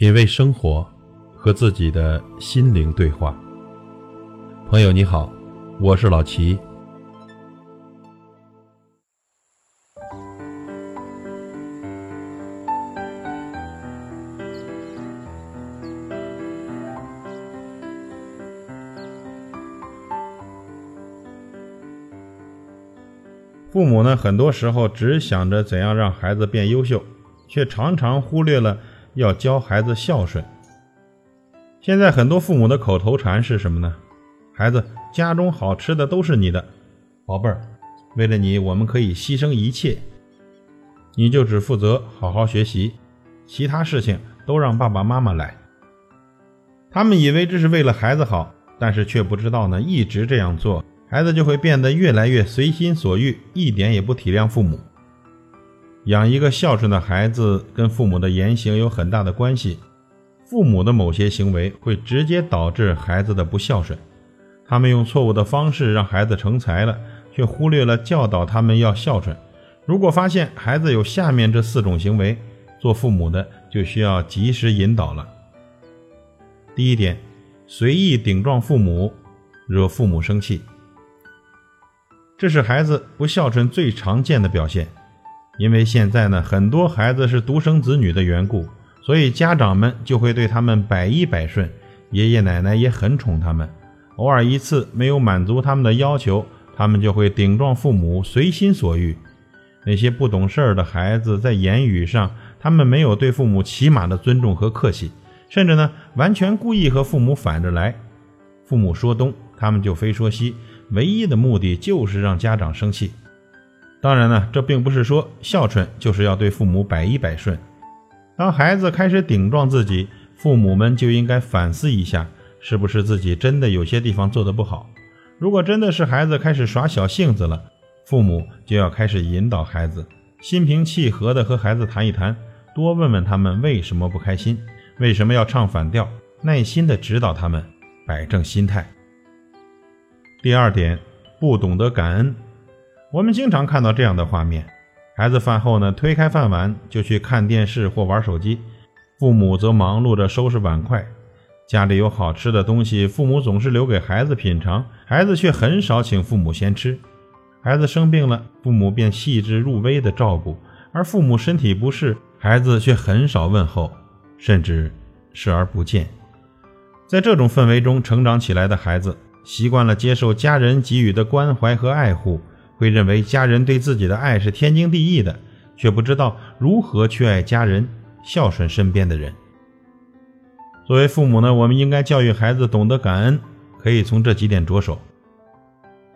品味生活，和自己的心灵对话。朋友你好，我是老齐。父母呢，很多时候只想着怎样让孩子变优秀，却常常忽略了要教孩子孝顺。现在很多父母的口头禅是什么呢？孩子，家中好吃的都是你的，宝贝儿，为了你，我们可以牺牲一切，你就只负责好好学习，其他事情都让爸爸妈妈来。他们以为这是为了孩子好，但是却不知道呢，一直这样做。孩子就会变得越来越随心所欲，一点也不体谅父母。养一个孝顺的孩子，跟父母的言行有很大的关系。父母的某些行为会直接导致孩子的不孝顺。他们用错误的方式让孩子成才了，却忽略了教导他们要孝顺。如果发现孩子有下面这四种行为，做父母的就需要及时引导了。第一点，随意顶撞父母，惹父母生气。这是孩子不孝顺最常见的表现，因为现在呢，很多孩子是独生子女的缘故，所以家长们就会对他们百依百顺，爷爷奶奶也很宠他们。偶尔一次没有满足他们的要求，他们就会顶撞父母，随心所欲。那些不懂事儿的孩子，在言语上，他们没有对父母起码的尊重和客气，甚至呢，完全故意和父母反着来。父母说东，他们就非说西。唯一的目的就是让家长生气。当然呢，这并不是说孝顺就是要对父母百依百顺。当孩子开始顶撞自己，父母们就应该反思一下，是不是自己真的有些地方做得不好。如果真的是孩子开始耍小性子了，父母就要开始引导孩子，心平气和地和孩子谈一谈，多问问他们为什么不开心，为什么要唱反调，耐心地指导他们，摆正心态。第二点，不懂得感恩。我们经常看到这样的画面：孩子饭后呢，推开饭碗就去看电视或玩手机，父母则忙碌着收拾碗筷。家里有好吃的东西，父母总是留给孩子品尝，孩子却很少请父母先吃。孩子生病了，父母便细致入微的照顾；而父母身体不适，孩子却很少问候，甚至视而不见。在这种氛围中成长起来的孩子。习惯了接受家人给予的关怀和爱护，会认为家人对自己的爱是天经地义的，却不知道如何去爱家人、孝顺身边的人。作为父母呢，我们应该教育孩子懂得感恩，可以从这几点着手：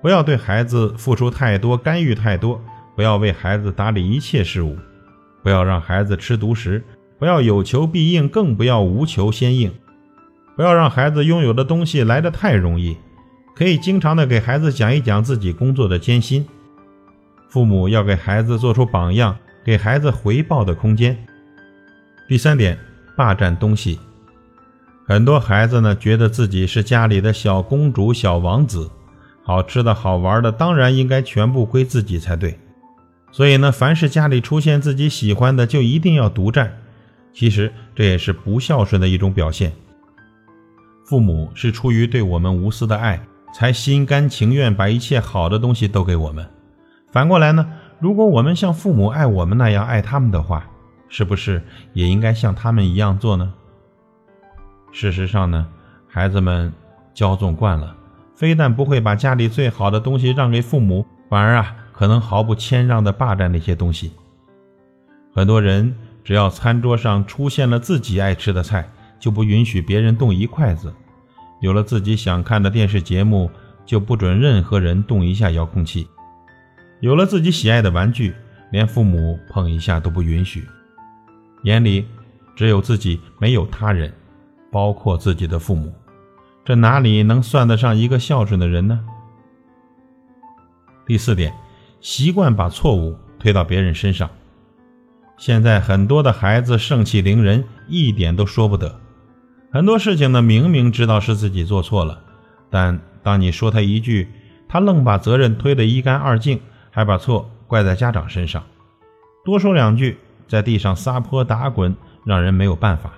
不要对孩子付出太多、干预太多；不要为孩子打理一切事务；不要让孩子吃独食；不要有求必应，更不要无求先应；不要让孩子拥有的东西来得太容易。可以经常的给孩子讲一讲自己工作的艰辛，父母要给孩子做出榜样，给孩子回报的空间。第三点，霸占东西。很多孩子呢，觉得自己是家里的小公主、小王子，好吃的好玩的当然应该全部归自己才对。所以呢，凡是家里出现自己喜欢的，就一定要独占。其实这也是不孝顺的一种表现。父母是出于对我们无私的爱。才心甘情愿把一切好的东西都给我们。反过来呢，如果我们像父母爱我们那样爱他们的话，是不是也应该像他们一样做呢？事实上呢，孩子们骄纵惯了，非但不会把家里最好的东西让给父母，反而啊，可能毫不谦让地霸占那些东西。很多人只要餐桌上出现了自己爱吃的菜，就不允许别人动一筷子。有了自己想看的电视节目，就不准任何人动一下遥控器；有了自己喜爱的玩具，连父母碰一下都不允许。眼里只有自己，没有他人，包括自己的父母，这哪里能算得上一个孝顺的人呢？第四点，习惯把错误推到别人身上。现在很多的孩子盛气凌人，一点都说不得。很多事情呢，明明知道是自己做错了，但当你说他一句，他愣把责任推得一干二净，还把错怪在家长身上。多说两句，在地上撒泼打滚，让人没有办法。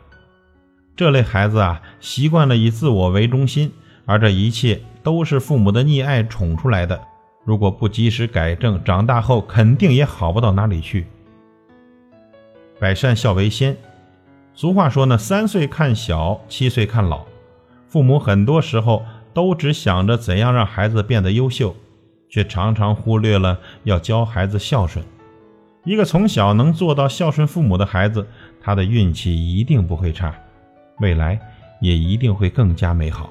这类孩子啊，习惯了以自我为中心，而这一切都是父母的溺爱宠出来的。如果不及时改正，长大后肯定也好不到哪里去。百善孝为先，俗话说呢，三岁看小，七岁看老。父母很多时候都只想着怎样让孩子变得优秀，却常常忽略了要教孩子孝顺。一个从小能做到孝顺父母的孩子，他的运气一定不会差，未来也一定会更加美好。